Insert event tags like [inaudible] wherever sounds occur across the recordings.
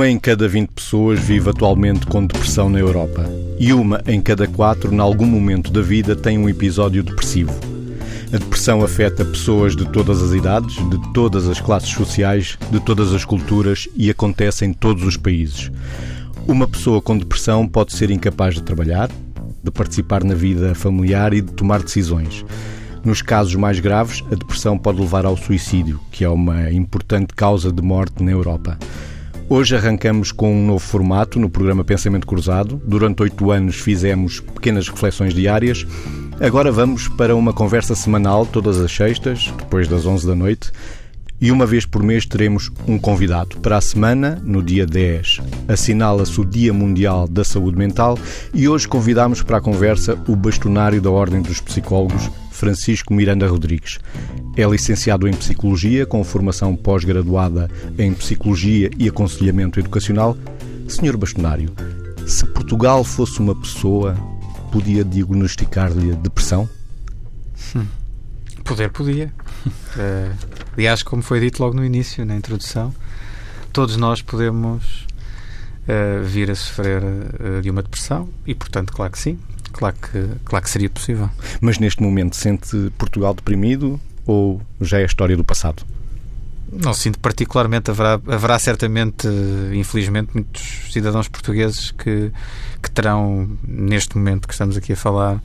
Uma em cada 20 pessoas vive atualmente com depressão na Europa. E uma em cada quatro, em algum momento da vida, tem um episódio depressivo. A depressão afeta pessoas de todas as idades, de todas as classes sociais, de todas as culturas e acontece em todos os países. Uma pessoa com depressão pode ser incapaz de trabalhar, de participar na vida familiar e de tomar decisões. Nos casos mais graves, a depressão pode levar ao suicídio, que é uma importante causa de morte na Europa. Hoje arrancamos com um novo formato no programa Pensamento Cruzado. Durante oito anos fizemos pequenas reflexões diárias. Agora vamos para uma conversa semanal, todas as sextas, depois das 11 da noite. E uma vez por mês teremos um convidado. Para a semana, no dia 10, assinala-se o Dia Mundial da Saúde Mental e hoje convidamos para a conversa o bastonário da Ordem dos Psicólogos, Francisco Miranda Rodrigues. É licenciado em Psicologia, com formação pós-graduada em Psicologia e Aconselhamento Educacional. Senhor Bastonário, se Portugal fosse uma pessoa, podia diagnosticar-lhe depressão? Hum. Poder, podia. Uh, [laughs] aliás, como foi dito logo no início, na introdução, todos nós podemos uh, vir a sofrer uh, de uma depressão e, portanto, claro que sim, Claro que, claro que seria possível. Mas neste momento sente Portugal deprimido ou já é a história do passado? Não sinto particularmente. Haverá, haverá certamente, infelizmente, muitos cidadãos portugueses que, que terão, neste momento que estamos aqui a falar,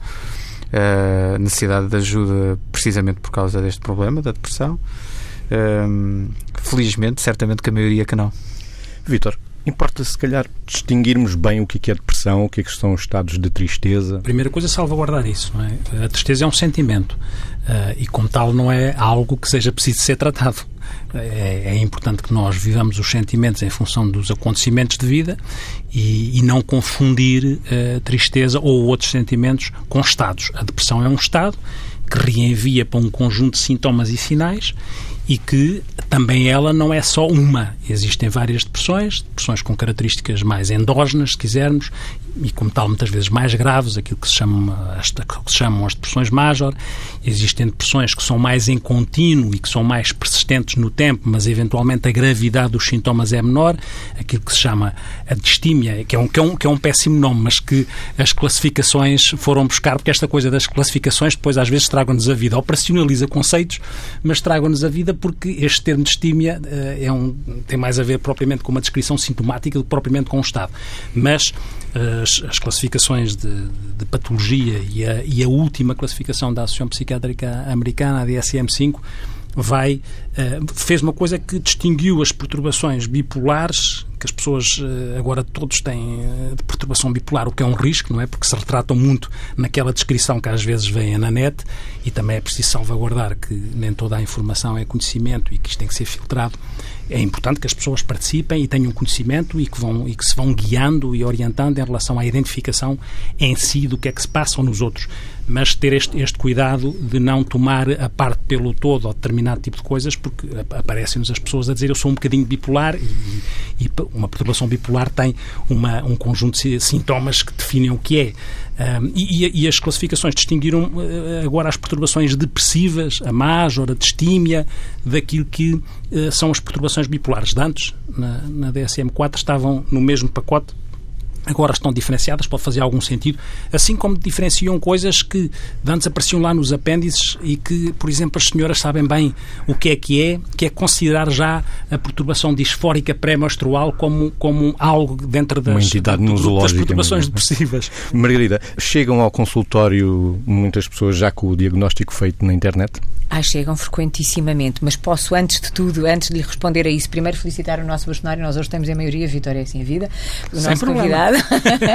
uh, necessidade de ajuda precisamente por causa deste problema, da depressão. Uh, felizmente, certamente que a maioria que não. Vitor, Importa, se calhar, distinguirmos bem o que é depressão, o que, é que são os estados de tristeza. A primeira coisa é salvaguardar isso. É? A tristeza é um sentimento uh, e, como tal, não é algo que seja preciso ser tratado. É, é, importante que nós vivamos os sentimentos em função dos acontecimentos de vida e, e não confundir uh, tristeza ou outros sentimentos com estados. A depressão é um estado que reenvia para um conjunto de sintomas e sinais e que também ela não é só uma. Existem várias depressões, depressões com características mais endógenas, se quisermos, e como tal muitas vezes mais graves, aquilo que se, chama, que se chamam as depressões major. Existem depressões que são mais em contínuo e que são mais persistentes no tempo, mas eventualmente a gravidade dos sintomas é menor. Aquilo que se chama a distímia, que é um, que é um, que é um péssimo nome, mas que as classificações foram buscar, porque esta coisa das classificações depois às vezes tragam-nos a vida. Operacionaliza conceitos, mas tragam-nos a vida porque este termo distímia uh, é um, tem mais a ver propriamente com uma descrição sintomática do que propriamente com um estado. Mas as, as classificações de, de patologia e a, e a, última classificação da Associação Psiquiátrica Americana, a DSM-5, vai uh, fez uma coisa que distinguiu as perturbações bipolares que as pessoas uh, agora todos têm uh, perturbação bipolar o que é um risco não é? Porque se retratam muito naquela descrição que às vezes vem na net e também é preciso salvaguardar que nem toda a informação é conhecimento e que isto tem que ser filtrado é importante que as pessoas participem e tenham conhecimento e que, vão, e que se vão guiando e orientando em relação à identificação em si do que é que se passa nos outros. Mas ter este, este cuidado de não tomar a parte pelo todo ou determinado tipo de coisas, porque aparecem-nos as pessoas a dizer eu sou um bocadinho bipolar e, e uma perturbação bipolar tem uma, um conjunto de sintomas que definem o que é. Um, e, e, as classificações distinguiram uh, agora as perturbações depressivas, a major, a distímia, daquilo que uh, são as perturbações bipolares. De antes, na, na DSM-4, estavam no mesmo pacote agora estão diferenciadas, pode fazer algum sentido, assim como diferenciam coisas que antes apareciam lá nos apêndices e que, por exemplo, as senhoras sabem bem o que é que é, que é considerar já a perturbação disfórica pré-menstrual como, como algo dentro das, Uma entidade da, das perturbações depressivas. Margarida, chegam ao consultório muitas pessoas já com o diagnóstico feito na internet? Ah, chegam frequentissimamente, mas posso, antes de tudo, antes de lhe responder a isso, primeiro felicitar o nosso bastonário. Nós hoje temos a maioria, Vitória, é assim a vida. O Sem nosso problema. convidado.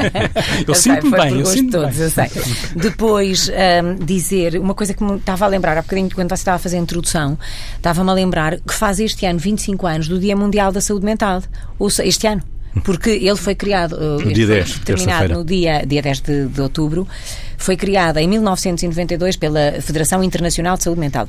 [laughs] eu sinto bem, eu sinto todos, bem. Eu sei. Depois, um, dizer uma coisa que me estava a lembrar, há bocadinho, quando você estava a fazer a introdução, estava-me a lembrar que faz este ano 25 anos do Dia Mundial da Saúde Mental. Ou seja, este ano. Porque ele foi criado, no dia 10, terminado no dia, dia 10 de, de outubro foi criada em 1992 pela Federação Internacional de Saúde Mental.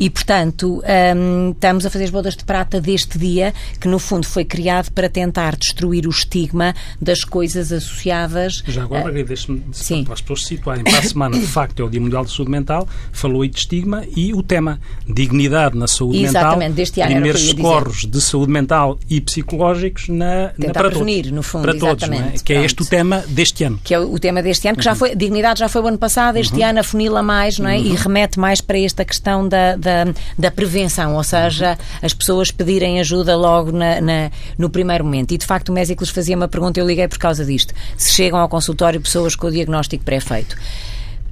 E, portanto, um, estamos a fazer as bodas de prata deste dia, que no fundo foi criado para tentar destruir o estigma das coisas associadas. Já agora, uh, deixe-me para as pessoas se situarem. Para a semana, de facto, é o Dia Mundial de Saúde Mental, falou aí de estigma e o tema dignidade na saúde Exatamente, mental. Deste ano primeiros socorros de saúde mental e psicológicos na, na, para prevenir, todos. no fundo, para todos. É? Que é este o tema deste ano. Que é o tema deste ano, que já uhum. foi, dignidade já foi o ano passado, este uhum. ano afunila mais, não é? Uhum. E remete mais para esta questão da, da, da prevenção prevenção, ou seja, as pessoas pedirem ajuda logo na, na, no primeiro momento. E de facto o Mésicles fazia uma pergunta, eu liguei por causa disto. Se chegam ao consultório pessoas com o diagnóstico pré-feito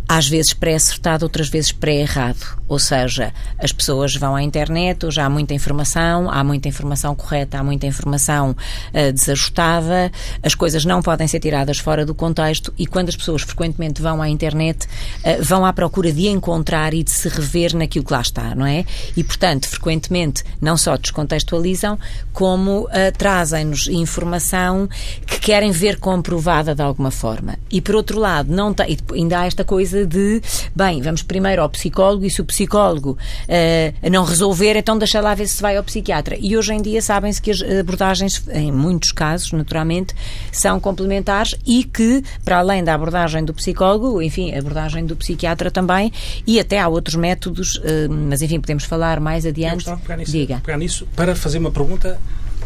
às vezes pré-acertado, outras vezes pré-errado. Ou seja, as pessoas vão à internet, hoje há muita informação, há muita informação correta, há muita informação uh, desajustada, as coisas não podem ser tiradas fora do contexto e quando as pessoas frequentemente vão à internet, uh, vão à procura de encontrar e de se rever naquilo que lá está, não é? E, portanto, frequentemente não só descontextualizam, como uh, trazem-nos informação que querem ver comprovada de alguma forma. E, por outro lado, não tem, ainda há esta coisa coisa de, bem, vamos primeiro ao psicólogo e se o psicólogo uh, não resolver, então deixa lá ver se vai ao psiquiatra. E hoje em dia sabem-se que as abordagens, em muitos casos, naturalmente, são complementares e que, para além da abordagem do psicólogo, enfim, a abordagem do psiquiatra também, e até há outros métodos, uh, mas enfim, podemos falar mais adiante. Pegar nisso, Diga. pegar nisso para fazer uma pergunta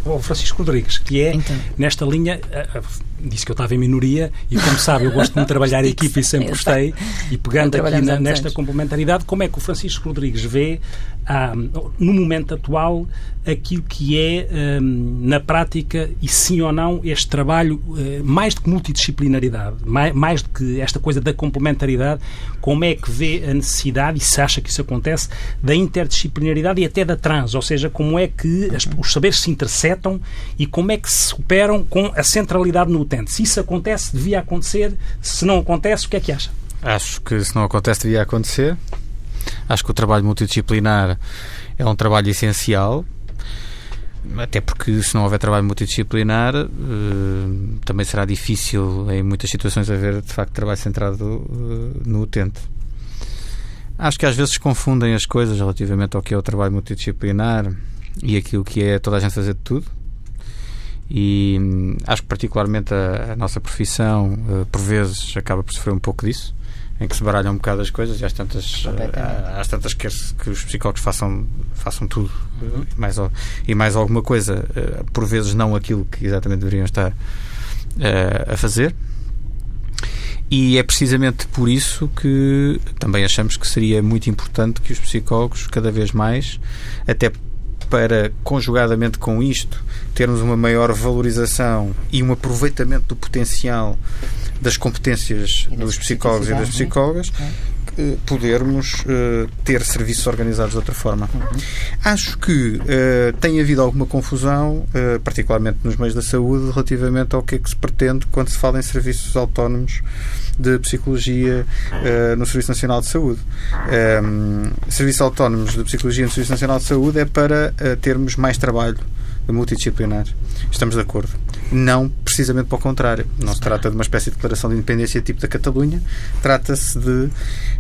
ao Francisco Rodrigues, que é então. nesta linha. Uh, disse que eu estava em minoria e, como sabe, eu gosto de trabalhar a [laughs] equipa e sempre gostei. E pegando aqui na, nesta complementaridade, como é que o Francisco Rodrigues vê, ah, no momento atual, aquilo que é, um, na prática, e sim ou não, este trabalho, uh, mais do que multidisciplinaridade, mais, mais do que esta coisa da complementaridade, como é que vê a necessidade, e se acha que isso acontece, da interdisciplinaridade e até da trans, ou seja, como é que as, os saberes se interceptam e como é que se superam com a centralidade no Se isso acontece, devia acontecer. Se não acontece, o que é que acha? Acho que se não acontece, devia acontecer. Acho que o trabalho multidisciplinar é um trabalho essencial até porque se não houver trabalho multidisciplinar uh, também será difícil em muitas situações haver de facto trabalho centrado uh, no utente. Acho que às vezes confundem as coisas relativamente ao que é o trabalho multidisciplinar e aquilo que é toda a gente fazer de tudo. E hum, acho que particularmente a, a nossa profissão uh, por vezes acaba por sofrer um pouco disso em que se baralham um bocado as coisas e às tantas, eh, às tantas quer que os psicólogos façam, façam tudo uhum. e, mais, e mais alguma coisa, eh, por vezes não aquilo que exatamente deveriam estar eh, a fazer. E é precisamente por isso que também achamos que seria muito importante que os psicólogos, cada vez mais, até para, conjugadamente com isto, termos uma maior valorização e um aproveitamento do potencial das competências dos psicólogos e das é? psicólogas, é? Podermos uh, ter serviços organizados de outra forma. Uhum. Acho que uh, tem havido alguma confusão, uh, particularmente nos meios da saúde, relativamente ao que é que se pretende quando se fala em serviços autónomos de psicologia no Serviço Nacional de Saúde. Um, serviços autónomos de psicologia no Serviço Nacional de Saúde é para termos mais trabalho multidisciplinar. Estamos de acordo. Não precisamente para o contrário. Não se trata de uma espécie de declaração de independência tipo da Catalunha. Trata-se de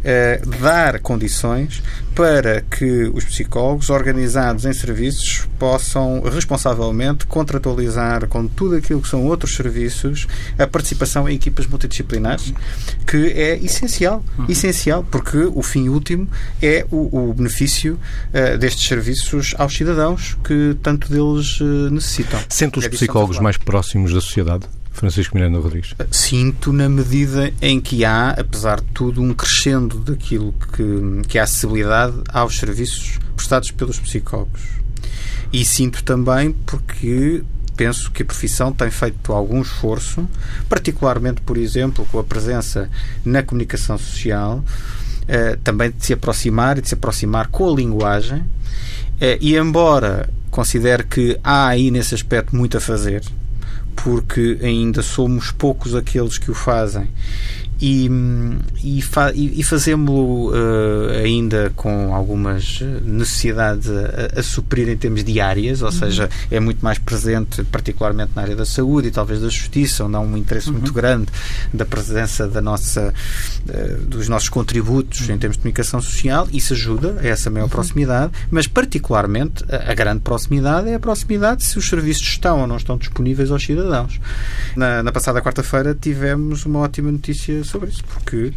eh, dar condições para que os psicólogos organizados em serviços possam responsavelmente contratualizar com tudo aquilo que são outros serviços a participação em equipas multidisciplinares, que é essencial. Uhum. Essencial, porque o fim último é o, o benefício uh, destes serviços aos cidadãos que tanto deles uh, necessitam. Sente os psicólogos mais próximos da sociedade? Francisco Miranda Rodrigues? Sinto na medida em que há, apesar de tudo, um crescendo daquilo que, que é a acessibilidade aos serviços prestados pelos psicólogos. E sinto também porque penso que a profissão tem feito algum esforço, particularmente, por exemplo, com a presença na comunicação social, eh, também de se aproximar e de se aproximar com a linguagem. Eh, e embora considere que há aí nesse aspecto muito a fazer, porque ainda somos poucos aqueles que o fazem e, e, fa, e fazemos-lo uh, ainda com algumas necessidades a, a, suprir em termos diárias, ou uhum. seja, é muito mais presente, particularmente na área da saúde e talvez da justiça, onde há um interesse uhum. muito grande da presença da nossa, uh, dos nossos contributos uhum. em termos de comunicação social. Isso ajuda a essa maior uhum. proximidade, mas particularmente a, a, grande proximidade é a proximidade se os serviços estão ou não estão disponíveis aos cidadãos. Na, na passada quarta-feira tivemos uma ótima notícia sobre isso, porque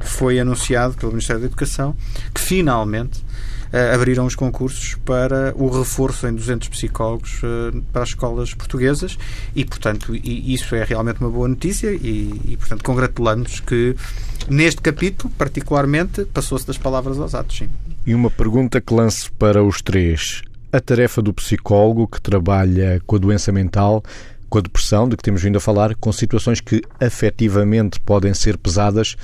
foi anunciado pelo Ministério da Educação que finalmente uh, abriram os concursos para o reforço em 200 psicólogos uh, para as escolas portuguesas e, portanto, e, isso é realmente uma boa notícia e, e portanto, congratulamos que neste capítulo, particularmente, passou-se das palavras aos atos. Sim. E uma pergunta que lance para os três. A tarefa do psicólogo que trabalha com a doença mental com a depressão, de que temos vindo a falar, com situações que afetivamente podem ser pesadas,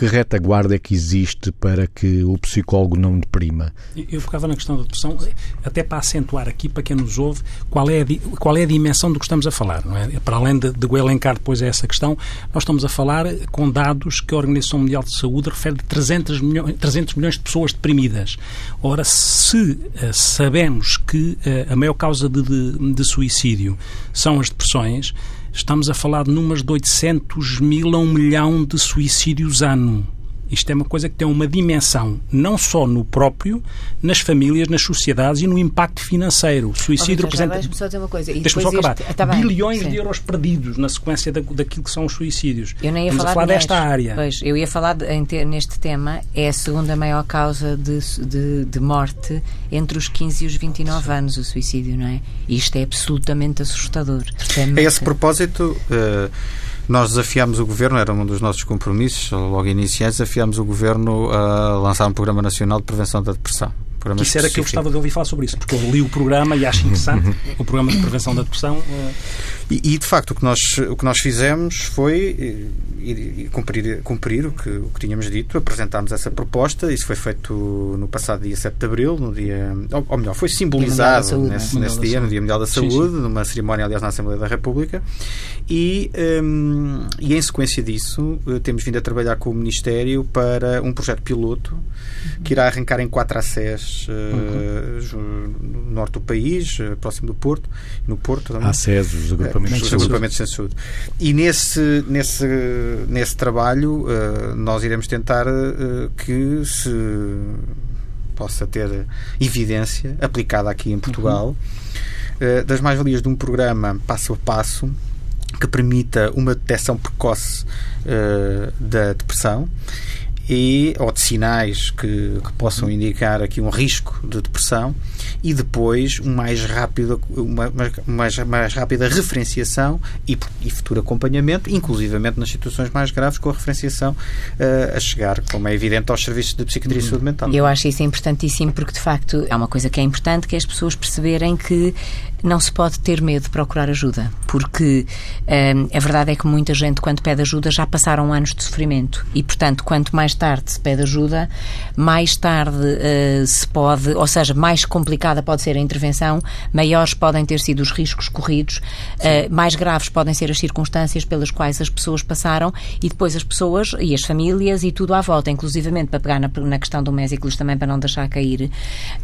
que retaguarda é que existe para que o psicólogo não deprima? Eu focava na questão da depressão, até para acentuar aqui, para quem nos ouve, qual é a, qual é a dimensão do que estamos a falar. Não é? Para além de, de elencar depois essa questão, nós estamos a falar com dados que a Organização Mundial de Saúde refere de 300 milhões, 300 milhões de pessoas deprimidas. Ora, se uh, sabemos que uh, a maior causa de, de, de suicídio são as depressões, estamos a falar de números de 800 mil a 1 milhão de suicídios ano. Isto é uma coisa que tem uma dimensão não só no próprio, nas famílias, nas sociedades e no impacto financeiro. O suicídio oh, representa. Deixa-me só dizer uma coisa. Deixa-me só acabar. Este... Ah, Bilhões Sim. de euros perdidos na sequência da, daquilo que são os suicídios. Eu nem ia Estamos falar, a falar desta área. Pois, eu ia falar de, neste tema, é a segunda maior causa de, de, de morte entre os 15 e os 29 Sim. anos, o suicídio, não é? Isto é absolutamente assustador. A esse propósito. Uh nós desafiámos o Governo, era um dos nossos compromissos, logo iniciais, desafiámos o Governo a lançar um Programa Nacional de Prevenção da Depressão. Que isso era que eu gostava de ouvir falar sobre isso, porque eu li o programa e acho interessante uhum. o programa de prevenção da depressão. Eh. E, e, de facto, o que nós, o que nós fizemos foi eh, cumprir, cumprir o, que, o que tínhamos dito, apresentámos essa proposta. Isso foi feito no passado dia 7 de abril, no dia, ou, ou melhor, foi simbolizado Saúde, nesse, né? nesse dia, no Dia Mundial da Saúde, é? sim, sim. numa cerimónia, aliás, na Assembleia da República. E, um, e em sequência disso, eh, temos vindo a trabalhar com o Ministério para um projeto piloto que irá arrancar em quatro a uhum. no norte do país, eh, próximo do Porto, no Porto também. Há SES, os agrupamentos, é, os agrupamentos de saúde. E nesse, nesse, nesse trabalho eh, nós iremos tentar que se possa ter evidência aplicada aqui em Portugal uhum. das mais-valias de um programa passo a passo que permita uma detecção precoce uh, da depressão e, ou de sinais que, que, possam indicar aqui um risco de depressão e depois um mais rápido, uma, mais, mais rápida referenciação e, e, futuro acompanhamento, inclusivamente nas situações mais graves, com a referenciação uh, a chegar, como é evidente, aos serviços de psiquiatria e saúde mental. Eu acho isso importantíssimo porque, de facto, há uma coisa que é importante, que é as pessoas perceberem que não se pode ter medo de procurar ajuda, porque hum, a verdade é que muita gente, quando pede ajuda, já passaram anos de sofrimento e, portanto, quanto mais tarde se pede ajuda, mais tarde uh, se pode, ou seja, mais complicada pode ser a intervenção, maiores podem ter sido os riscos corridos, uh, mais graves podem ser as circunstâncias pelas quais as pessoas passaram e depois as pessoas e as famílias e tudo à volta, inclusivamente para pegar na, na questão do Mésicles também para não deixar cair.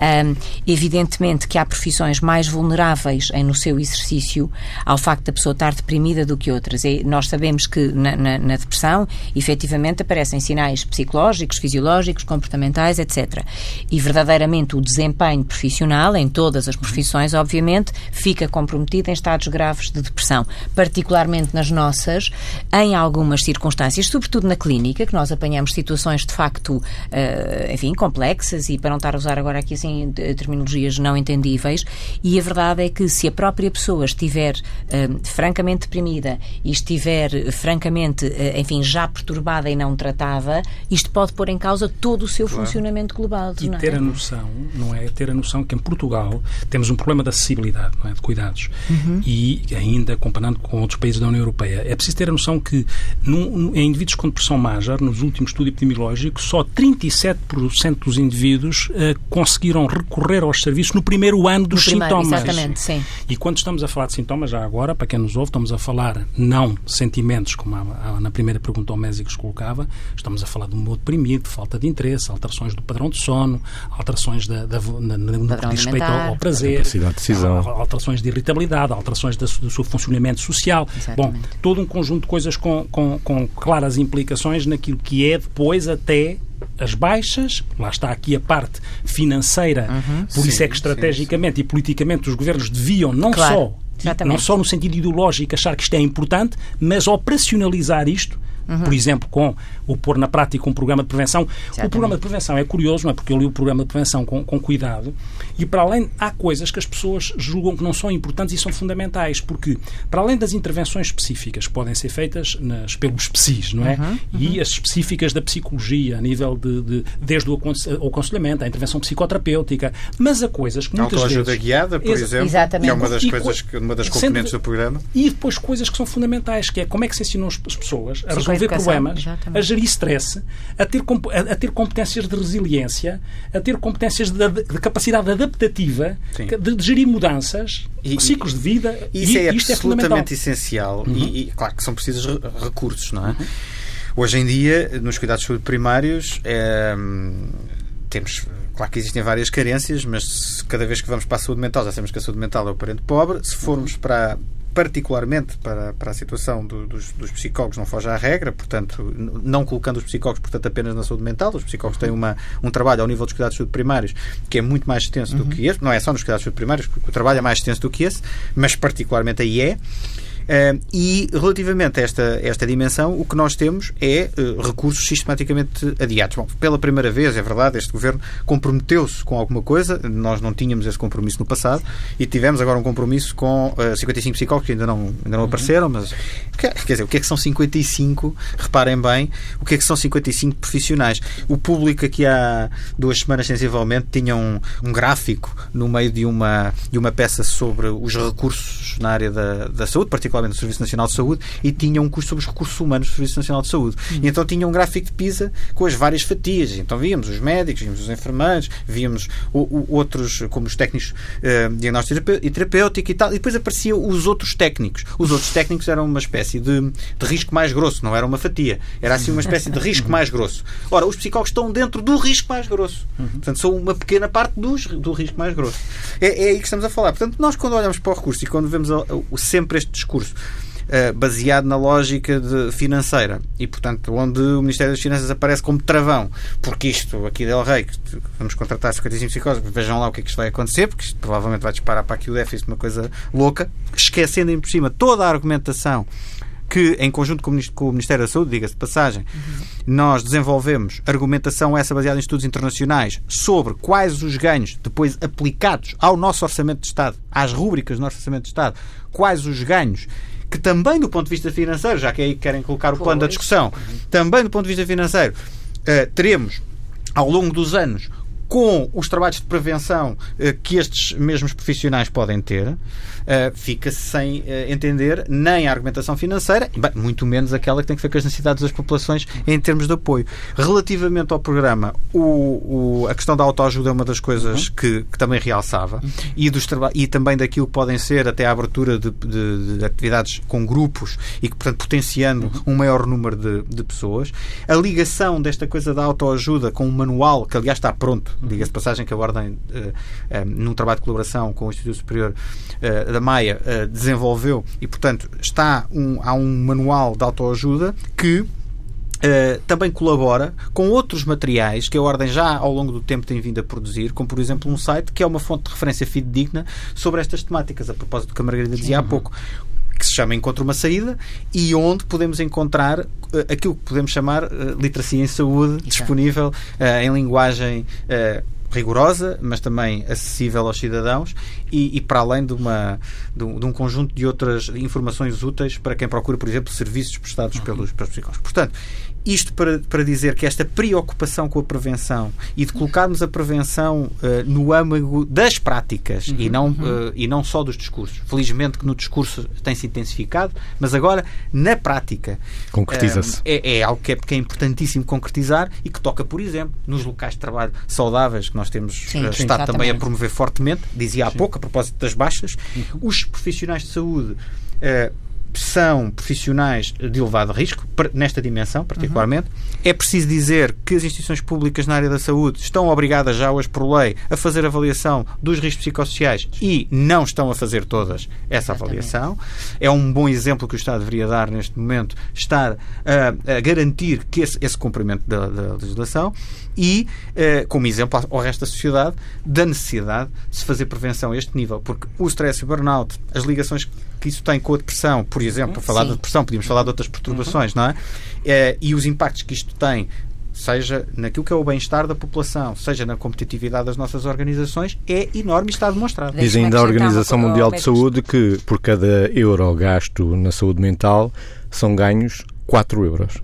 Um, evidentemente que há profissões mais vulneráveis vulneráveis em, no seu exercício ao facto da pessoa estar deprimida do que outras. E nós sabemos que na, na, na depressão, efetivamente, aparecem sinais psicológicos, fisiológicos, comportamentais, etc. E verdadeiramente o desempenho profissional, em todas as profissões, obviamente, fica comprometido em estados graves de depressão, particularmente nas nossas, em algumas circunstâncias, sobretudo na clínica, que nós apanhamos situações de facto, uh, enfim, complexas e para não estar a usar agora aqui assim terminologias não entendíveis, e a verdade é que se a própria pessoa estiver uh, francamente deprimida e estiver francamente, uh, enfim, já perturbada e não tratada, isto pode pôr em causa todo o seu claro. funcionamento global. E não ter é? a noção, não é? Ter a noção que em Portugal temos um problema de acessibilidade, é? de cuidados. Uhum. E ainda comparando com outros países da União Europeia, é preciso ter a noção que num, em indivíduos com depressão major, nos últimos estudos epidemiológicos, só 37% dos indivíduos uh, conseguiram recorrer aos serviços no primeiro ano dos primeiro, sintomas. Exatamente, sim. E quando estamos a falar de sintomas, já agora, para quem nos ouve, estamos a falar não sentimentos, como a, a, na primeira pergunta o Mésicos colocava, estamos a falar de humor deprimido, falta de interesse, alterações do padrão de sono, alterações da, da, na, no que diz respeito ao, ao prazer, de decisão. alterações de irritabilidade, alterações da, do seu funcionamento social. Exatamente. Bom, todo um conjunto de coisas com, com, com claras implicações naquilo que é depois até as baixas, lá está aqui a parte financeira, uhum. por sim, isso é que estrategicamente sim, sim. e politicamente os governos deviam não claro, só exatamente. não só no sentido ideológico achar que isto é importante, mas operacionalizar isto Uhum. Por exemplo, com o pôr na prática um programa de prevenção. Exatamente. O programa de prevenção é curioso, não é? Porque eu li o programa de prevenção com, com cuidado e, para além, há coisas que as pessoas julgam que não são importantes e são fundamentais, porque, para além das intervenções específicas que podem ser feitas nas, pelos PSIs, não é? Uhum. E uhum. as específicas da psicologia, a nível de, de desde o aconselhamento, a intervenção psicoterapêutica, mas há coisas que muitas vezes... ajuda guiada, por exemplo, Exatamente. que é uma das, e, coisas, que, uma das componentes do programa. E depois coisas que são fundamentais, que é como é que se ensinou as pessoas a resolver resolver problemas, exatamente. a gerir stress, a ter, a, ter competências de resiliência, a ter competências de, de capacidade adaptativa, de, de, gerir mudanças, e, ciclos de vida. Isso e, é isto é absolutamente é essencial. Uhum. E, e, claro que são precisos recursos, não é? Uhum. Hoje em dia, nos cuidados de saúde primários, é, temos Claro que existem várias carências, mas cada vez que vamos para a saúde mental, já sabemos que a saúde mental é o parente pobre. Se formos para, particularmente para, para a situação do, dos, dos, psicólogos, não foge à regra, portanto, não colocando os psicólogos, portanto, apenas na saúde mental. Os psicólogos têm uma, um trabalho ao nível dos cuidados de saúde primários que é muito mais extenso uhum. do que esse. Não é só nos cuidados de saúde primários, porque o trabalho é mais extenso do que esse, mas particularmente aí é. Uh, e relativamente a esta, esta dimensão, o que nós temos é uh, recursos sistematicamente adiados. Bom, pela primeira vez, é verdade, este governo comprometeu-se com alguma coisa, nós não tínhamos esse compromisso no passado e tivemos agora um compromisso com uh, eh, 55 psicólogos que ainda não, ainda não uhum. apareceram, mas quer dizer, o que é que são 55? Reparem bem, o que é que são 55 profissionais? O público aqui há duas semanas sensivelmente tinha um, um gráfico no meio de uma, de uma peça sobre os recursos na área da, da saúde, particularmente particularmente do Serviço Nacional de Saúde, e tinha um curso sobre os recursos humanos do Serviço Nacional de Saúde. Hum. E então tinha um gráfico de PISA com as várias fatias. Então víamos os médicos, víamos os enfermeiros, víamos o, o, outros, como os técnicos uh, diagnóstico e terapêutico e tal, e depois apareciam os outros técnicos. Os outros técnicos eram uma espécie de, de risco mais grosso, não era uma fatia. Era assim uma espécie de risco mais grosso. Ora, os psicólogos estão dentro do risco mais grosso. Uhum. Portanto, são uma pequena parte dos, do risco mais grosso. É, é aí que estamos a falar. Portanto, nós quando olhamos para o recurso e quando vemos sempre este discurso uh, baseado na lógica de, financeira. E, portanto, onde o Ministério das Finanças aparece como travão, porque isto aqui Del Rey, que vamos contratar 55 psicólogos, vejam lá o que é que isto vai acontecer, porque isto provavelmente vai disparar para aqui o déficit, uma coisa louca, esquecendo em por cima toda a argumentação que, em conjunto com o Ministério da Saúde, diga-se de passagem, uhum. nós desenvolvemos argumentação essa baseada em estudos internacionais sobre quais os ganhos depois aplicados ao nosso Orçamento de Estado, às rúbricas do nosso Orçamento de Estado, quais os ganhos que também do ponto de vista financeiro, já que aí querem colocar o plano da discussão, também do ponto de vista financeiro, uh, teremos ao longo dos anos com os trabalhos de prevenção uh, que estes mesmos profissionais podem ter. Eh, fica-se sem uh, entender nem a argumentação financeira, bem, muito menos aquela que tem que ver com as necessidades das populações em termos de apoio. Relativamente ao programa, o, o a questão da autoajuda é uma das coisas uhum. que, que, também realçava uhum. e, dos e também daquilo que podem ser até a abertura de, de, de atividades com grupos e que, portanto, potenciando uhum. um maior número de, de, pessoas. A ligação desta coisa da autoajuda com um manual, que aliás está pronto, uhum. diga-se passagem que a Ordem, uh, num trabalho de colaboração com o Instituto Superior da Maia desenvolveu e, portanto, está um, há um manual de autoajuda que Uh, também colabora com outros materiais que a Ordem já ao longo do tempo tem vindo a produzir, como por exemplo um site que é uma fonte de referência fidedigna sobre estas temáticas, a propósito do que a Margarida dizia há pouco que se chama Encontra uma Saída e onde podemos encontrar uh, aquilo que podemos chamar uh, literacia em saúde Exato. disponível em linguagem rigorosa, mas também acessível aos cidadãos e, e para além de, uma, de um, de, um, conjunto de outras informações úteis para quem procura, por exemplo, serviços prestados uhum. pelos, pelos psicólogos. Portanto, isto para, para dizer que esta preocupação com a prevenção e de colocarmos a prevenção uh, no âmago das práticas uhum, e, não, uhum. uh, e não só dos discursos. Felizmente que no discurso tem-se intensificado, mas agora na prática concretiza-se. é, é, algo que é, que é, importantíssimo concretizar e que toca, por exemplo, nos locais de trabalho saudáveis que nós temos sim, uh, sim, estado também a promover fortemente. Dizia há sim. pouco, a propósito das baixas, uhum. os profissionais de saúde são profissionais de elevado risco, nesta dimensão particularmente. Uhum. É preciso dizer que as instituições públicas na área da saúde estão obrigadas já hoje por lei a fazer avaliação dos riscos psicossociais e não estão a fazer todas essa Exatamente. avaliação. É um bom exemplo que o Estado deveria dar neste momento, estar a, a garantir que esse, esse cumprimento da, da legislação e, eh, como exemplo ao resto da sociedade, da necessidade de se fazer prevenção a este nível, porque o stress e o burnout, as ligações que isso tem com a depressão, por exemplo, para falar Sim. da depressão, podíamos falar de outras perturbações, uhum. não é? é? E os impactos que isto tem seja naquilo que é o bem-estar da população, seja na competitividade das nossas organizações, é enorme e está demonstrado. Diz ainda a Organização Mundial de Saúde que por cada euro gasto na saúde mental são ganhos 4 euros.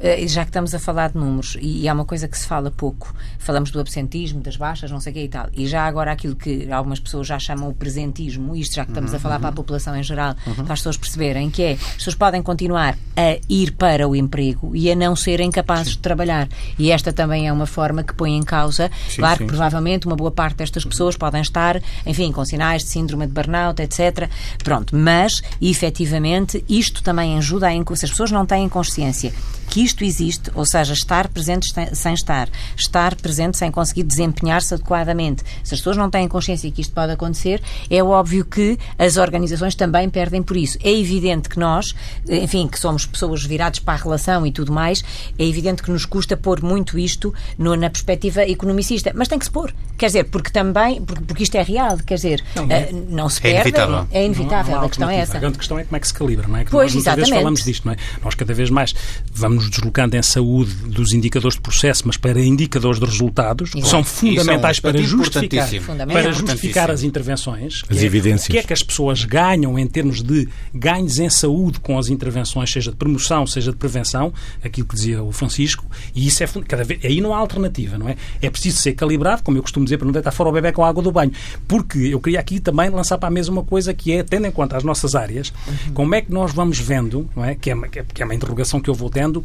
Eh, já que estamos a falar de números, e, há uma coisa que se fala pouco, falamos do absentismo, das baixas, não sei o que e tal, e já agora aquilo que algumas pessoas já chamam o presentismo, isto já que estamos uhum, a falar uhum. para a população em geral, uhum. para as pessoas perceberem que é, as pessoas podem continuar a ir para o emprego e a não serem capazes de trabalhar. E esta também é uma forma que põe em causa, sim, claro sim, que provavelmente uma boa parte destas pessoas podem estar, enfim, com sinais de síndrome de burnout, etc. Pronto, mas, efetivamente, isto também ajuda a, se as pessoas não têm consciência que isto existe, ou seja, estar presente sem estar, estar presente sem conseguir desempenhar-se adequadamente. Se as pessoas não têm consciência que isto pode acontecer, é óbvio que as organizações também perdem por isso. É evidente que nós, enfim, que somos pessoas viradas para a relação e tudo mais, é evidente que nos custa pôr muito isto no, na perspectiva economicista, mas tem que se pôr. Quer dizer, porque também, porque, porque isto é real, quer dizer, não, uh, não se perde, é inevitável. É inevitável, não, não a questão é essa. A grande questão é como é que se calibra, não é? Que pois, nós muitas vezes falamos disto, não é? Nós cada vez mais vamos nos deslocando em saúde dos indicadores de processo, mas para indicadores de resultados, que são fundamentais é um para justificar, para justificar as intervenções. As é, evidências. O que é que as pessoas ganham em termos de ganhos em saúde com as intervenções, seja de promoção, seja de prevenção, aquilo que dizia o Francisco, e isso é cada vez, aí não há alternativa, não é? É preciso ser calibrado, como eu costumo dizer, para não deitar fora o bebê com a água do banho. Porque eu queria aqui também lançar para a mesa uma coisa que é, tendo em conta as nossas áreas, uhum. como é que nós vamos vendo, não é? Que, é, que é uma interrogação que eu vou tendo,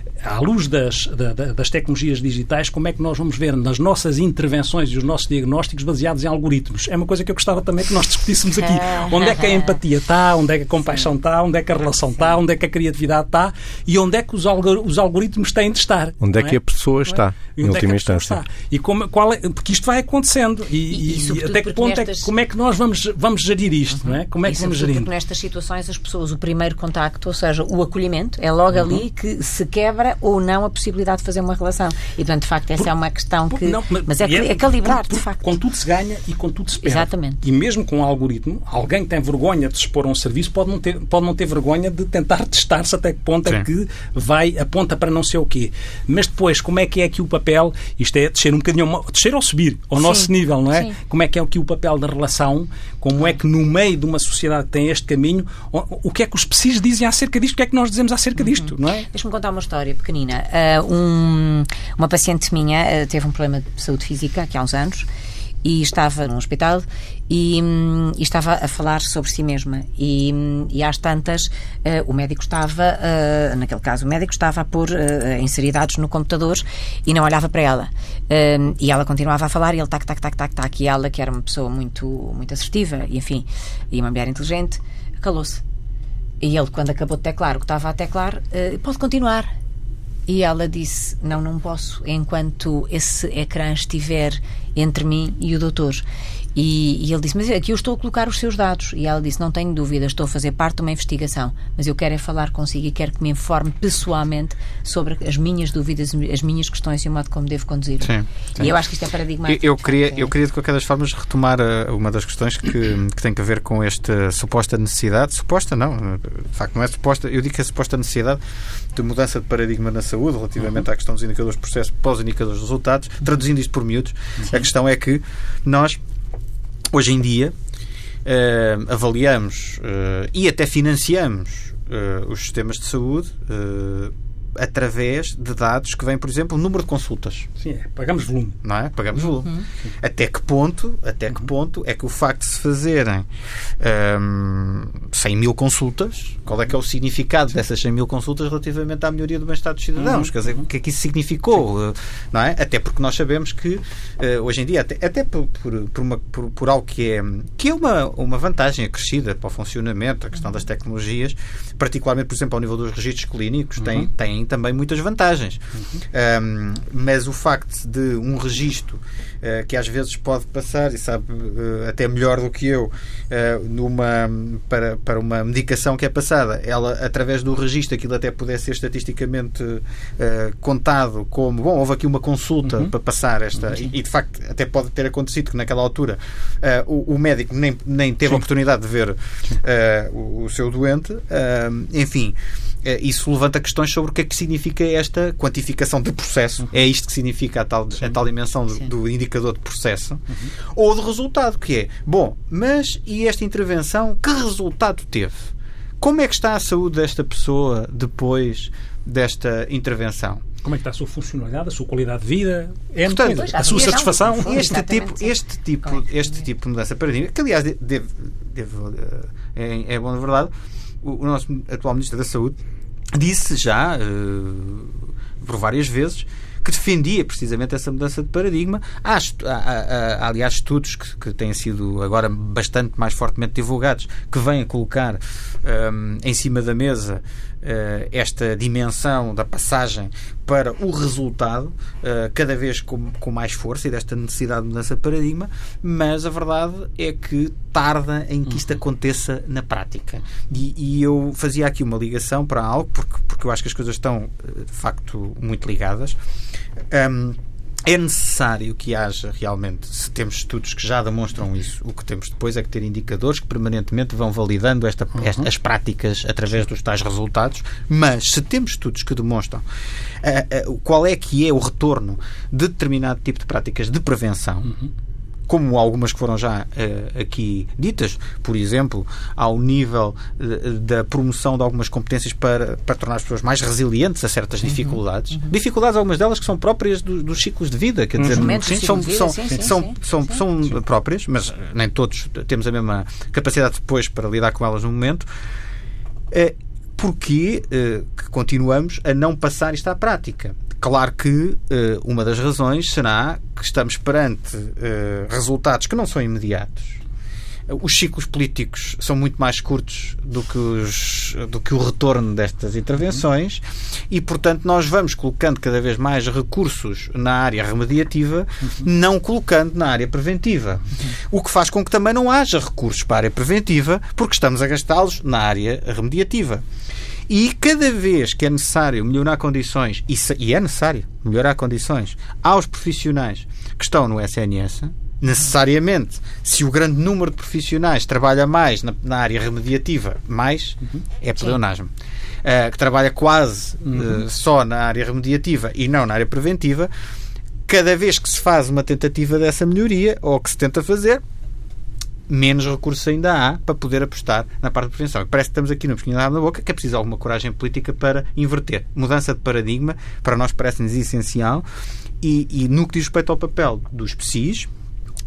à luz das, da, das tecnologias digitais, como é que nós vamos ver nas nossas intervenções e os nossos diagnósticos baseados em algoritmos? É uma coisa que eu gostava também que nós discutíssemos aqui. [laughs] onde é que a empatia está, onde é que a compaixão está, onde é que a relação está, onde é que a criatividade está e onde é que os, os algoritmos têm de estar. Onde é que é? a pessoa está, em última é instância. Está. E como, qual é, porque isto vai acontecendo. E, e, e até que ponto nestas... é que, como é que nós vamos, vamos gerir isto? Uhum. Não é? Como é que vamos gerir? Porque nestas situações as pessoas, o primeiro contacto, ou seja, o acolhimento, é logo uhum. ali que se quebra ou não a possibilidade de fazer uma relação. E, portanto, de facto, essa por, é uma questão que. Não, mas, mas é, é, é calibrar, por, de facto. Com tudo se ganha e com tudo se perde. Exatamente. E mesmo com um algoritmo, alguém que tem vergonha de se expor a um serviço pode não ter, pode não ter vergonha de tentar testar-se até que ponto é Sim. é que vai, aponta para não sei o quê. Mas depois, como é que é aqui o papel? Isto é descer um bocadinho, descer ou subir ao Sim. nosso nível, não é? Sim. Como é que é aqui o papel da relação? Como é que no meio de uma sociedade que tem este caminho, o, que é que os PSIs dizem acerca disto? O que é que nós dizemos acerca disto, não é? Deixa-me contar uma história pequenina. Uh, um, uma paciente minha uh, teve um problema de saúde física aqui há uns anos e estava num hospital e, um, e, estava a falar sobre si mesma. E, um, e às tantas uh, o médico estava uh, naquele caso o médico estava a pôr uh, inserir dados no computador e não olhava para ela. Hum, e ela continuava a falar e ele tac tac tac tac tac. E ela que era uma pessoa muito muito assertiva e enfim e uma mulher inteligente calou-se. E ele quando acabou de teclar o que estava a teclar pode continuar e ela disse: Não, não posso, enquanto esse ecrã estiver entre mim e o doutor. E, e, ele disse: Mas aqui eu estou a colocar os seus dados. E ela disse: Não tenho dúvida, estou a fazer parte de uma investigação, mas eu quero é falar consigo e quero que me informe pessoalmente sobre as minhas dúvidas, as minhas questões e o modo como devo conduzir. Sim, sim. E eu acho que isto é paradigmático. Eu, eu queria, eu queria, de qualquer das formas, retomar uh, uma das questões que, que tem a ver com esta suposta necessidade. Suposta, não, de facto, não é suposta. Eu digo que é suposta necessidade de mudança de paradigma na saúde relativamente uhum. à questão dos indicadores de processo pós-indicadores de resultados. Traduzindo isto por miúdos, a questão é que nós Hoje em dia, uh, avaliamos uh, e até financiamos uh, os sistemas de saúde através de dados que vêm, por exemplo, o número de consultas. Sim, é, pagamos volume. Não é? Pagamos volume. Uhum. Até que ponto, até que ponto é que o facto de se fazerem um, 100 mil consultas, qual é que é o significado dessas 100 mil consultas relativamente à melhoria do bem-estar dos cidadãos? Uhum. Quer dizer, o que é que isso significou? Não é? Até porque nós sabemos que uh, hoje em dia, até, até por, por, uma, por, por, algo que é, que é uma, uma vantagem acrescida para o funcionamento, a questão das tecnologias, particularmente, por exemplo, ao nível dos registros clínicos, uhum. tem, tem também muitas vantagens. Uhum. Um, mas o facto de um registro uh, que às vezes pode passar, e sabe uh, até melhor do que eu, uh, numa, para, para uma medicação que é passada, ela, através do registro, aquilo até pudesse ser estatisticamente contado como, bom, houve aqui uma consulta uhum. para passar esta, uhum. e, e, de facto até pode ter acontecido que naquela altura o, o, médico nem, nem teve Sim. a oportunidade de ver o, o, seu doente, enfim. Eh, isso levanta questões sobre o que é que significa esta quantificação de processo. Uhum. É isto que significa a tal, a tal dimensão do, do indicador de processo. Uhum. Ou de resultado, que é, bom, mas e esta intervenção, que resultado teve? Como é que está a saúde desta pessoa depois desta intervenção? Como é que está a sua funcionalidade, a sua qualidade de vida, é Portanto, a sua satisfação? Este tipo, este tipo, este tipo de mudança de paradigma, que aliás deve, deve, é, é bom de verdade, o, nosso atual Ministro da Saúde disse já, uh, por várias vezes, que defendia precisamente essa mudança de paradigma. Há, há, há aliás, estudos que, que, têm sido agora bastante mais fortemente divulgados que vêm colocar um, em cima da mesa esta dimensão da passagem para o resultado, uh, cada vez com, com mais força e desta necessidade de mudança de paradigma, mas a verdade é que tarda em que isto uhum. aconteça na prática. E, e eu fazia aqui uma ligação para algo, porque, porque eu acho que as coisas estão, de facto, muito ligadas. Um, é necessário que haja realmente, se temos estudos que já demonstram isso, o que temos depois é que ter indicadores que permanentemente vão validando esta, uhum. esta, as práticas através dos tais resultados, mas se temos estudos que demonstram uh, uh, qual é que é o retorno de determinado tipo de práticas de prevenção, uhum como algumas que foram já uh, aqui ditas, por exemplo, ao nível uh, da promoção de algumas competências para, para tornar as pessoas mais resilientes a certas uhum. dificuldades. Uhum. Dificuldades, algumas delas que são próprias do, dos ciclos de vida, quer dizer, uhum. sim, são, são, sim, sim, são, são, são, são próprias, mas nem todos temos a mesma capacidade depois para lidar com elas no momento. Uh, porque que continuamos a não passar isto à prática. Claro que uh, uma das razões será que estamos perante uh, resultados que não são imediatos. Os ciclos políticos são muito mais curtos do que, os, do que o retorno destas intervenções e, portanto, nós vamos colocando cada vez mais recursos na área remediativa, não colocando na área preventiva. O que faz com que também não haja recursos para a área preventiva, porque estamos a gastá-los na área remediativa. E cada vez que é necessário melhorar condições, e é necessário melhorar condições aos profissionais que estão no SNS, necessariamente, se o grande número de profissionais trabalha mais na, na área remediativa, mais, uhum. é pleonasmo. Uh, que trabalha quase uhum. uh, só na área remediativa e não na área preventiva, cada vez que se faz uma tentativa dessa melhoria, ou que se tenta fazer, menos recursos ainda há para poder apostar na parte de prevenção. Parece que estamos aqui no pesquinho na boca, que é preciso alguma coragem política para inverter. Mudança de paradigma, para nós parece-nos essencial, e, e no que diz respeito ao papel dos PSIs,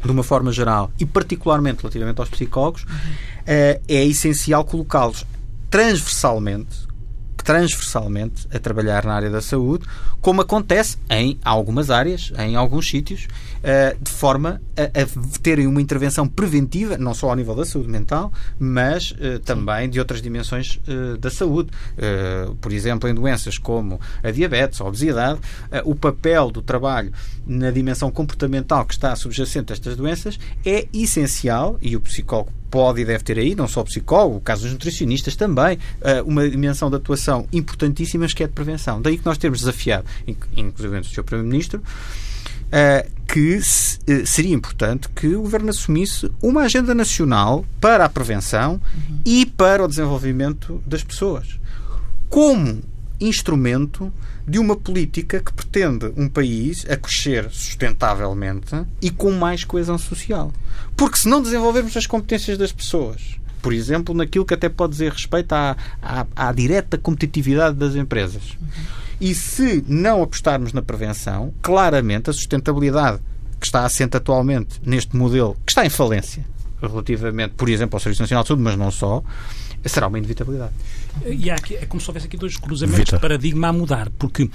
de uma forma geral, e particularmente relativamente aos psicólogos, uhum. é essencial colocá-los transversalmente transversalmente a trabalhar na área da saúde, como acontece em algumas áreas, em alguns sítios, eh, de forma a, a terem uma intervenção preventiva, não só ao nível da saúde mental, mas eh, também de outras dimensões eh, da saúde. Por exemplo, em doenças como a diabetes, a obesidade, o papel do trabalho na dimensão comportamental que está subjacente a estas doenças é essencial e o psicólogo pode e deve ter aí, não só o psicólogo, o caso dos nutricionistas também, uma dimensão de atuação importantíssima que é de prevenção. Daí que nós temos desafiado, inclusive o Sr. Primeiro-Ministro, que seria importante que o Governo assumisse uma agenda nacional para a prevenção uhum. e para o desenvolvimento das pessoas. Como instrumento de uma política que pretende um país a crescer sustentavelmente e com mais coesão social. Porque se não desenvolvermos as competências das pessoas, por exemplo, naquilo que até pode dizer respeito à, à, à direta competitividade das empresas, uhum E se não apostarmos na prevenção, claramente a sustentabilidade que está assente atualmente neste modelo, que está em falência, relativamente, por exemplo, ao Serviço Nacional de Saúde, mas não só, será uma inevitabilidade. E aqui, é como se houvesse aqui dois cruzamentos Vita. de paradigma a mudar, porque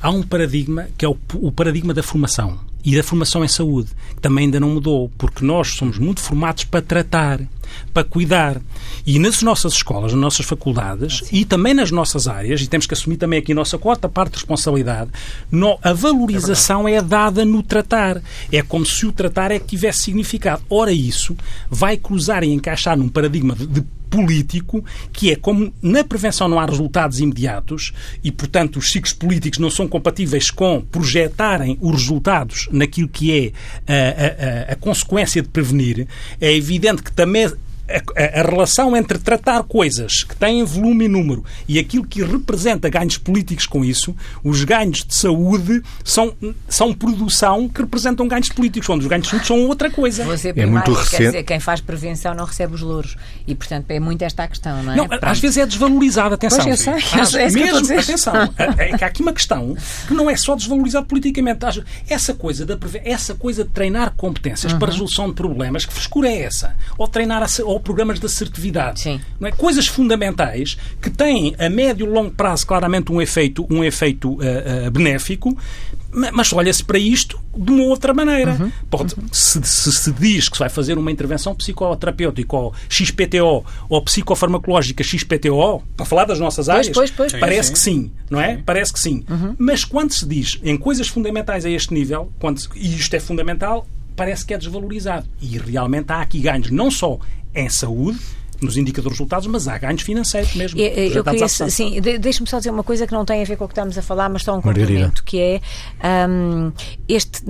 há um paradigma que é o, o paradigma da formação e da formação em saúde, que também ainda não mudou, porque nós somos muito formados para tratar, para cuidar. E nas nossas escolas, nas nossas faculdades e também nas nossas áreas, e temos que assumir também aqui a nossa quarta parte de responsabilidade, no, a valorização é, é, dada no tratar. É como se o tratar é que tivesse significado. Ora, isso vai cruzar e encaixar num paradigma de, de político, que é como na prevenção não há resultados imediatos e, portanto, os ciclos políticos não são compatíveis com projetarem os resultados naquilo que é a, a, a consequência de prevenir, é evidente que também a, a, relação entre tratar coisas que têm volume e número e aquilo que representa ganhos políticos com isso, os ganhos de saúde são, são produção que representam ganhos políticos, onde os ganhos de saúde são outra coisa. Você é muito recente. quer dizer, quem faz prevenção não recebe os louros. E, portanto, é muito esta a questão, não é? Não, às vezes é desvalorizada, atenção. Pois eu sei, às, é mesmo, que atenção, é, é que há aqui uma questão que não é só desvalorizado politicamente. Essa coisa, da, essa coisa de treinar competências uhum. para resolução de problemas, que frescura é essa? Ou treinar, a, ou programas de assertividade. Sim. Não é? Coisas fundamentais que têm a médio e longo prazo claramente um efeito, um efeito uh, uh, benéfico, mas olha-se para isto de uma outra maneira. Uhum. Pode, uhum. Se, se, se, diz que se vai fazer uma intervenção psicoterapêutica ou XPTO ou psicofarmacológica XPTO, para falar das nossas áreas, pois, pois, pois. parece sim. que sim, não é? Sim. Parece que sim. Uhum. Mas quando se diz em coisas fundamentais a este nível, quando, e isto é fundamental, parece que é desvalorizado. E realmente há aqui ganhos não só em saúde, nos indicadores resultados, mas há ganhos financeiros mesmo. Eu, eu queria, sim, deixe-me só dizer uma coisa que não tem a ver com o que estamos a falar, mas só um complemento, que é um, este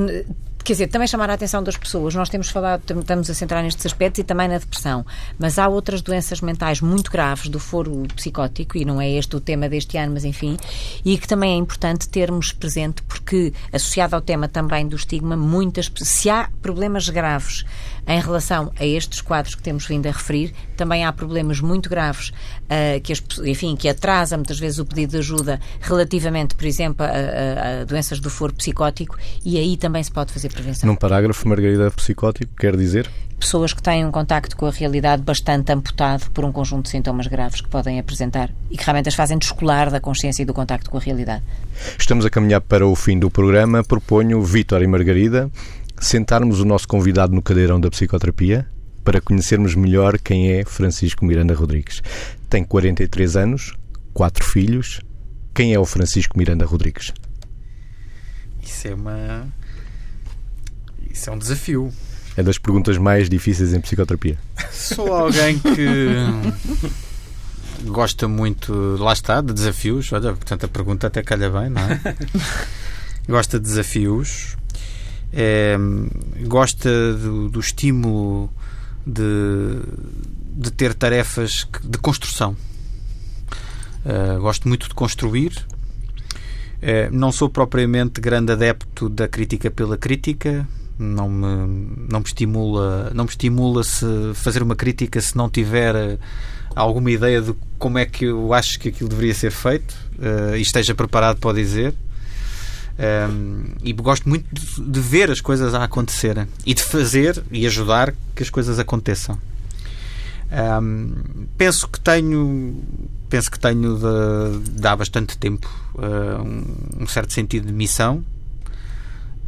quer dizer, também chamar a atenção das pessoas. Nós temos falado, estamos a centrar nestes aspectos e também na depressão, mas há outras doenças mentais muito graves do foro psicótico, e não é este o tema deste ano, mas enfim, e que também é importante termos presente, porque associado ao tema também do estigma, muitas se há problemas graves em relação a estes quadros que temos vindo a referir, também há problemas muito graves uh, que, as, enfim, que atrasam muitas vezes o pedido de ajuda relativamente, por exemplo, a, a, a doenças do foro psicótico e aí também se pode fazer prevenção. Num parágrafo, Margarida, psicótico quer dizer? Pessoas que têm um contacto com a realidade bastante amputado por um conjunto de sintomas graves que podem apresentar e que realmente as fazem descolar da consciência e do contacto com a realidade. Estamos a caminhar para o fim do programa. Proponho, Vítor e Margarida, sentarmos o nosso convidado no cadeirão da psicoterapia para conhecermos melhor quem é Francisco Miranda Rodrigues. Tem 43 anos, quatro filhos. Quem é o Francisco Miranda Rodrigues? Isso é uma. Isso é um desafio. É das perguntas mais difíceis em psicoterapia. Sou alguém que gosta muito, lá está, de desafios. Olha, portanto, a pergunta até calha bem, não é? [laughs] gosta de desafios, é, gosta do, do estímulo de, de, ter tarefas de construção. Uh, gosto muito de construir. Uh, não sou propriamente grande adepto da crítica pela crítica. Não me, não me estimula, não me estimula se fazer uma crítica se não tiver alguma ideia de como é que eu acho que aquilo deveria ser feito uh, e esteja preparado para o dizer. Um, e gosto muito de, de, ver as coisas a acontecerem e de fazer e ajudar que as coisas aconteçam. Um, penso que tenho penso que tenho de, de há bastante tempo uh, um, um, certo sentido de missão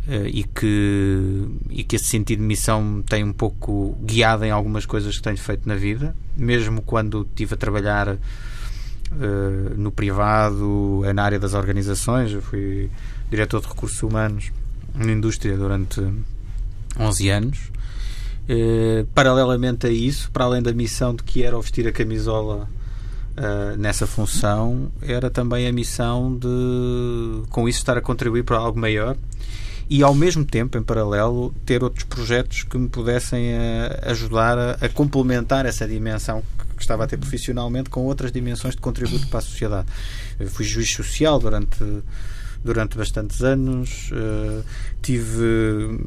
uh, e que e que esse sentido de missão tem um pouco guiado em algumas coisas que tenho feito na vida mesmo quando estive a trabalhar uh, no privado na área das organizações eu fui diretor de recursos humanos na indústria durante 11 anos. Eh, paralelamente a isso, para além da missão de que era vestir a camisola uh, nessa função, era também a missão de, com isso, estar a contribuir para algo maior e, ao mesmo tempo, em paralelo, ter outros projetos que me pudessem uh, ajudar a, a, complementar essa dimensão que estava a ter profissionalmente com outras dimensões de contributo para a sociedade. Eu fui juiz social durante durante bastantes anos. Uh, tive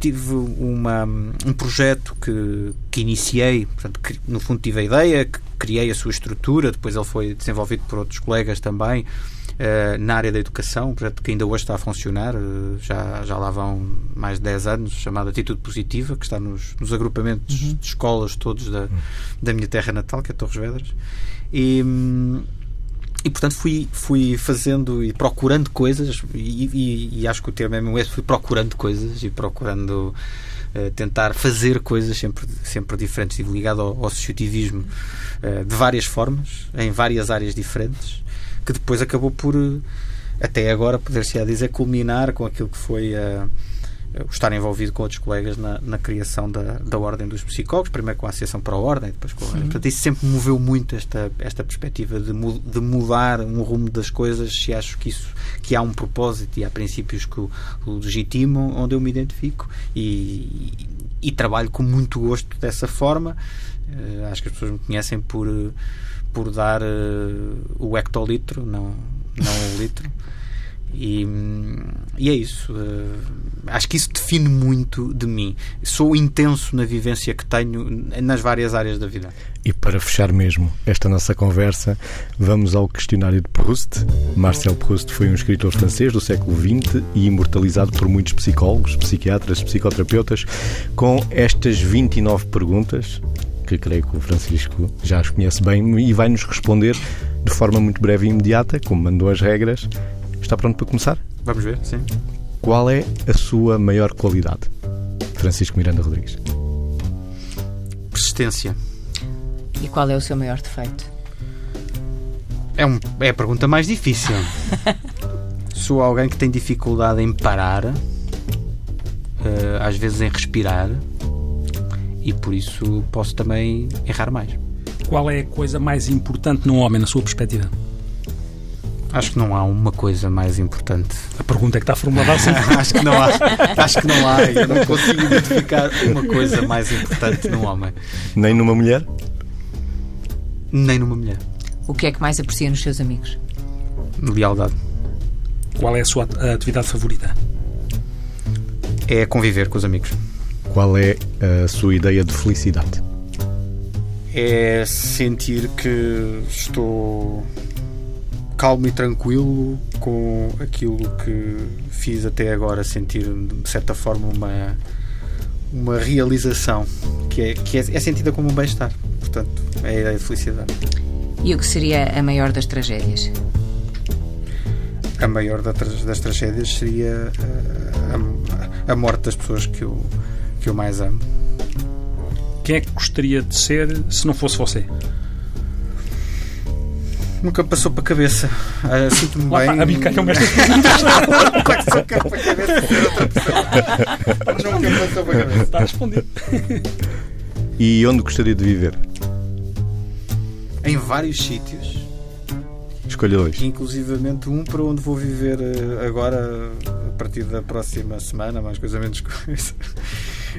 tive uma, um projeto que, que iniciei, portanto, que, no fundo tive a ideia, que criei a sua estrutura, depois ele foi desenvolvido por outros colegas também, Uh, na área da educação, um projeto que ainda hoje está a funcionar, uh, já, já lá vão mais de 10 anos, chamado Atitude Positiva, que está nos, nos agrupamentos uhum. de escolas todos da, da minha terra natal, que é Torres Vedras. E, e portanto fui, fui fazendo e procurando coisas, e, e, e acho que o termo é mesmo esse, fui procurando coisas e procurando uh, tentar fazer coisas sempre, sempre diferentes. Estive ligado ao, ao associativismo de várias formas, em várias áreas diferentes que depois acabou por, eh, até agora, poder-se dizer, culminar com aquilo que foi uh, estar envolvido com outros colegas na, na, criação da, da Ordem dos Psicólogos, primeiro com a Associação para a Ordem, depois com a Ordem. Portanto, isso sempre moveu muito esta, esta perspectiva de, de mudar um rumo das coisas, se acho que isso que há um propósito e há princípios que o, o legitimam, onde eu me identifico e, e, e trabalho com muito gosto dessa forma. Uh, acho que as pessoas me conhecem por por dar uh, o hectolitro, não, não o litro. [laughs] E, e, é isso. Uh, acho que isso define muito de mim. Sou intenso na vivência que tenho nas várias áreas da vida. E para fechar mesmo esta nossa conversa, vamos ao questionário de Proust. Marcel Proust foi um escritor francês do século XX e imortalizado por muitos psicólogos, psiquiatras, psicoterapeutas, com estas 29 perguntas que creio que o Francisco já as conhece bem e vai nos responder de forma muito breve e imediata, como mandou as regras. Está pronto para começar? Vamos ver, sim. Qual é a sua maior qualidade? Francisco Miranda Rodrigues. Persistência. E qual é o seu maior defeito? É, um, é a pergunta mais difícil. [laughs] Sou alguém que tem dificuldade em parar, uh, às vezes em respirar e por isso posso também errar mais. Qual é a coisa mais importante num homem, na sua perspectiva? Acho que não há uma coisa mais importante. A pergunta é que está formulada assim. [laughs] acho que não há. Acho que não há. Eu não [laughs] consigo identificar uma coisa mais importante num homem. Nem numa mulher? Nem numa mulher. O que é que mais aprecia nos seus amigos? Lealdade. Qual é a sua atividade favorita? É conviver com os amigos. Qual é a sua ideia de felicidade? É sentir que estou calmo e tranquilo com aquilo que fiz até agora, sentir de certa forma uma uma realização que é, que é, é sentida como um bem-estar. Portanto, é a ideia de felicidade. E o que seria a maior das tragédias? A maior das tragédias seria a, a, a morte das pessoas que eu que eu mais amo. Quem é que gostaria de ser se não fosse você? Nunca passou para a cabeça. Uh, Sinto-me bem. a mim caiam estas perguntas. Nunca passou para a cabeça. Nunca passou para a cabeça. Está respondido. E onde gostaria de viver? Em vários sítios. Escolha dois. Inclusivamente um para onde vou viver eh, agora, a partir da próxima semana, mais coisa menos coisa.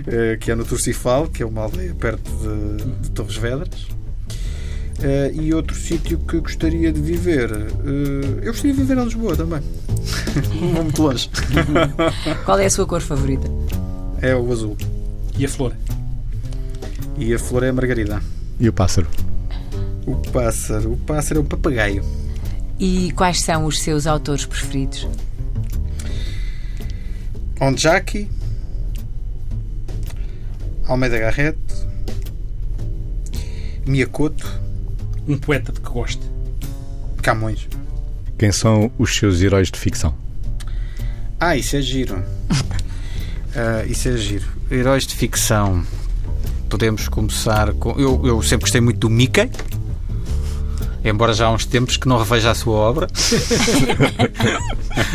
Eh, que é no Turcifal, que é uma aldeia perto de, de Torres Vedras. Uh, e outro sítio que gostaria de viver. Uh, eu gostaria de viver em Lisboa também. [laughs] Não muito longe. Qual é a sua cor favorita? É o azul. E a flor? E a flor é a margarida. E o pássaro? O pássaro. O pássaro é um papagaio. E quais são os seus autores preferidos? Onjaki, Almeida Garrett, Miyakoto. Um poeta de que goste. Camões. Quem são os seus heróis de ficção? Ah, isso é giro. uh, [laughs] isso é giro. Heróis de ficção. Podemos começar com. Eu, eu sempre gostei muito do Mickey. Embora já há uns tempos que não reveja a sua obra. [laughs]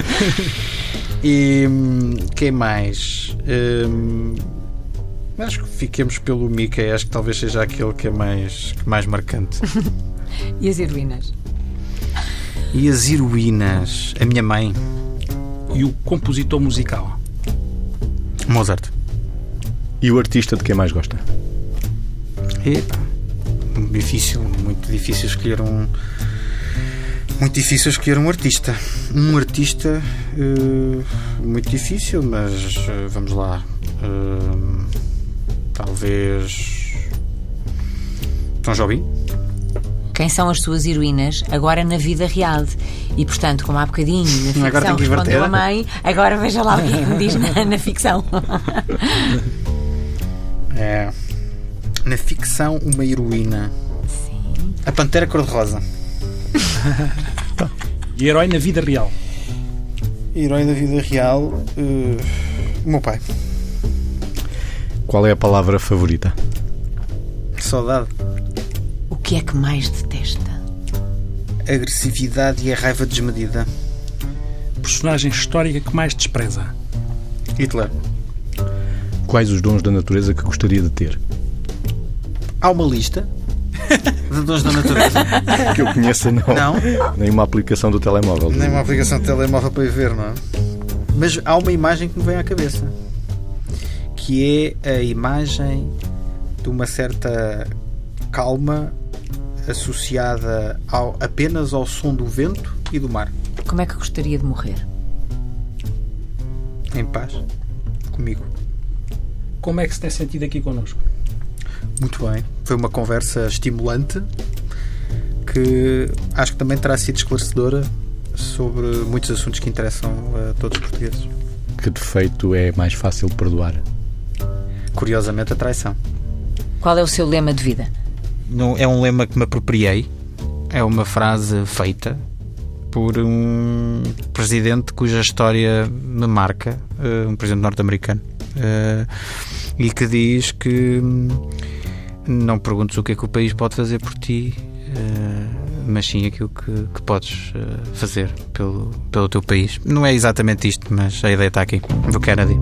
[laughs] e hum, quem mais? Um, Acho que fiquemos pelo Mickey, acho que talvez seja aquele que é mais, mais marcante. [laughs] e as heroínas? E as heroínas? A minha mãe. E o compositor musical? Mozart. E o artista de quem mais gosta? Epa, difícil, muito difícil escolher um. Muito difícil escolher um artista. Um artista uh, muito difícil, mas uh, vamos lá. Uh, Talvez. Tom Jobim? quem são as suas heroínas agora na vida real. E, portanto, como há bocadinho na [laughs] Agora ficção tem que respondeu a mãe, agora veja lá o que é que me diz na, na ficção. [laughs] É. Na ficção, uma heroína. Sim. A Pantera Cor-de-Rosa. E herói na vida real. Herói da vida real. eh, o meu pai. Qual é a palavra favorita? Saudade. O que é que mais detesta? A agressividade e a raiva desmedida. Personagem histórica que mais despreza. Hitler. Quais os dons da natureza que gostaria de ter? Há uma lista [laughs] de dons da natureza. [laughs] Que eu conheça, não. Não? Nem uma aplicação do telemóvel. Nem uma aplicação de telemóvel para ir ver, não é? Mas há uma imagem que me vem à cabeça. Que é a imagem de uma certa calma associada ao, apenas ao som do vento e do mar. Como é que gostaria de morrer? Em paz. Comigo. Como é que se tem sentido aqui connosco? Muito bem. Foi uma conversa estimulante que acho que também terá sido esclarecedora sobre muitos assuntos que interessam a todos os portugueses. Que defeito é mais fácil perdoar? Curiosamente, a traição. Qual é o seu lema de vida? Não, é um lema que me apropriei. É uma frase feita por um presidente cuja história me marca, eh, um presidente norte-americano, eh, e que diz que hum, não perguntes o que é que o país pode fazer por ti, eh, mas sim aquilo que, que podes fazer pelo, pelo teu país. Não é exatamente isto, mas a ideia está aqui, do Kennedy.